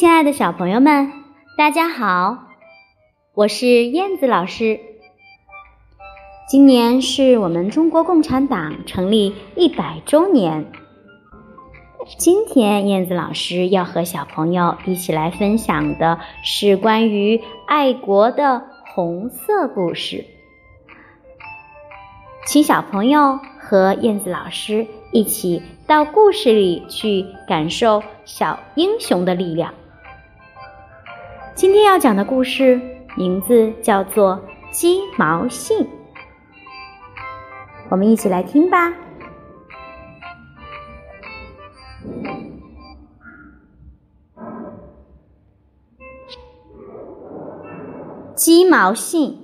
亲爱的小朋友们，大家好，我是燕子老师。今年是我们中国共产党成立一百周年。今天，燕子老师要和小朋友一起来分享的是关于爱国的红色故事。请小朋友和燕子老师一起到故事里去感受小英雄的力量。今天要讲的故事名字叫做《鸡毛信》，我们一起来听吧。鸡毛信。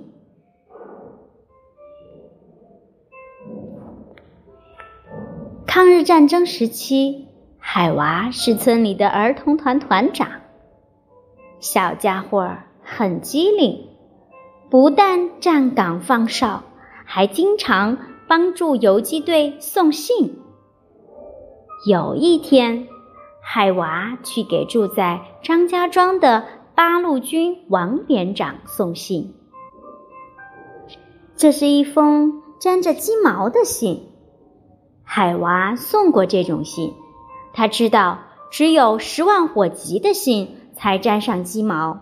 抗日战争时期，海娃是村里的儿童团团长。小家伙很机灵，不但站岗放哨，还经常帮助游击队送信。有一天，海娃去给住在张家庄的八路军王连长送信。这是一封沾着鸡毛的信。海娃送过这种信，他知道只有十万火急的信才沾上鸡毛。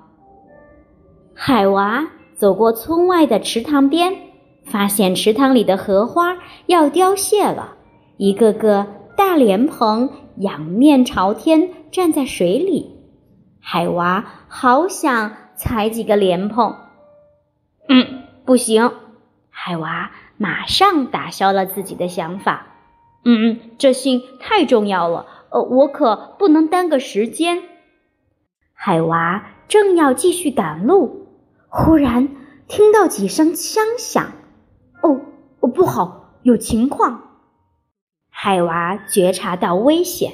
海娃走过村外的池塘边，发现池塘里的荷花要凋谢了，一个个大莲蓬仰面朝天站在水里。海娃好想采几个莲蓬，嗯，不行。海娃马上打消了自己的想法。嗯，这信太重要了，呃，我可不能耽搁时间。海娃正要继续赶路，忽然听到几声枪响，哦，哦，不好，有情况！海娃觉察到危险，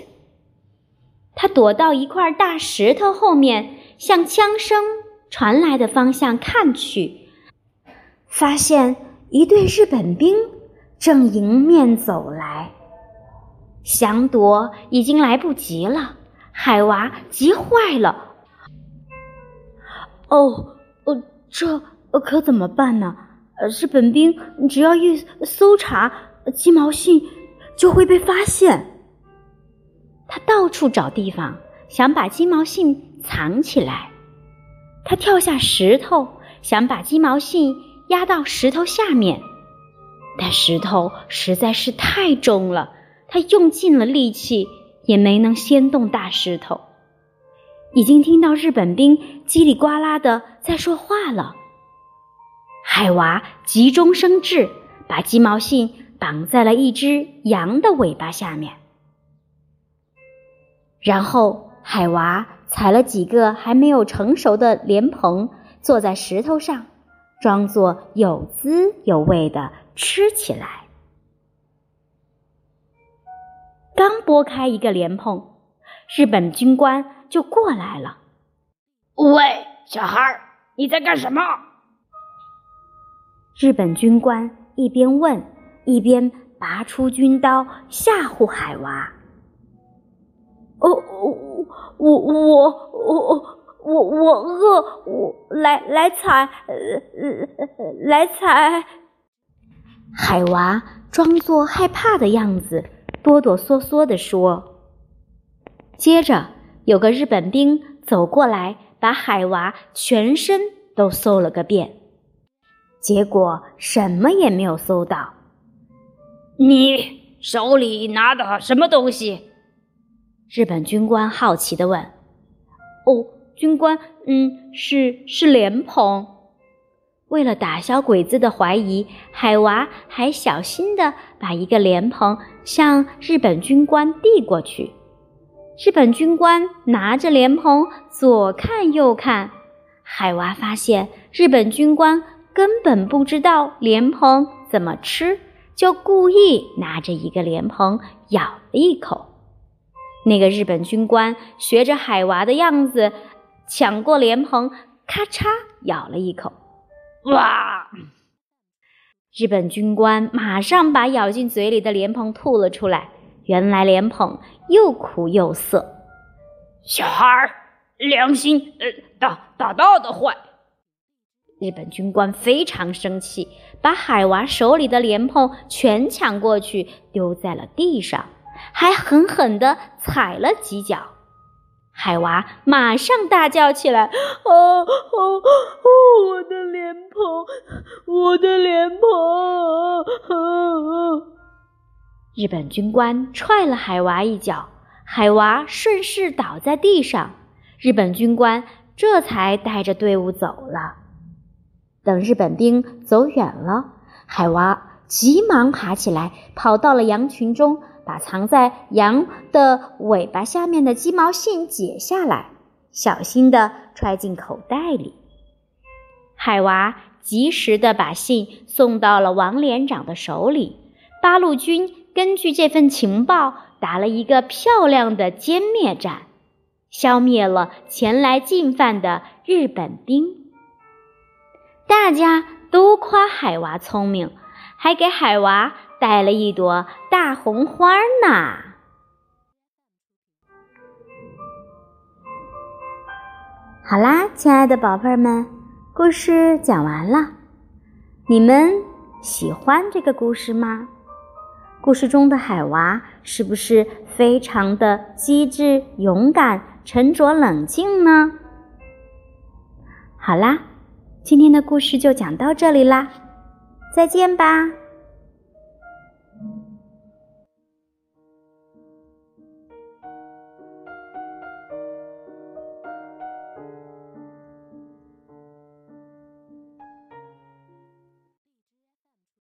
他躲到一块大石头后面，向枪声传来的方向看去，发现一队日本兵正迎面走来。想躲已经来不及了，海娃急坏了。哦，呃，这可怎么办呢？呃日本兵只要一搜查鸡毛信，就会被发现。他到处找地方，想把鸡毛信藏起来。他跳下石头，想把鸡毛信压到石头下面，但石头实在是太重了。他用尽了力气，也没能掀动大石头。已经听到日本兵叽里呱啦的在说话了。海娃急中生智，把鸡毛信绑在了一只羊的尾巴下面。然后，海娃采了几个还没有成熟的莲蓬，坐在石头上，装作有滋有味的吃起来。刚剥开一个莲蓬，日本军官就过来了。喂，小孩，你在干什么？日本军官一边问，一边拔出军刀吓唬海娃。哦，我我我我我我饿，我来来采，来采。海娃装作害怕的样子。哆哆嗦嗦地说。接着，有个日本兵走过来，把海娃全身都搜了个遍，结果什么也没有搜到。你手里拿的什么东西？日本军官好奇地问。哦，军官，嗯，是是莲蓬。为了打消鬼子的怀疑，海娃还小心地把一个莲蓬向日本军官递过去。日本军官拿着莲蓬左看右看，海娃发现日本军官根本不知道莲蓬怎么吃，就故意拿着一个莲蓬咬了一口。那个日本军官学着海娃的样子，抢过莲蓬，咔嚓咬了一口。哇！日本军官马上把咬进嘴里的莲蓬吐了出来。原来莲蓬又苦又涩。小孩儿，良心呃大大大的坏。日本军官非常生气，把海娃手里的莲蓬全抢过去，丢在了地上，还狠狠地踩了几脚。海娃马上大叫起来：“哦哦哦！我的莲蓬，我的莲蓬！”日本军官踹了海娃一脚，海娃顺势倒在地上。日本军官这才带着队伍走了。等日本兵走远了，海娃急忙爬起来，跑到了羊群中，把藏在羊的尾巴下面的鸡毛信解下来，小心地揣进口袋里。海娃及时地把信送到了王连长的手里。八路军根据这份情报，打了一个漂亮的歼灭战，消灭了前来进犯的日本兵。大家都夸海娃聪明，还给海娃带了一朵大红花呢。好啦，亲爱的宝贝儿们，故事讲完了，你们喜欢这个故事吗？故事中的海娃是不是非常的机智、勇敢、沉着冷静呢？好啦。今天的故事就讲到这里啦，再见吧。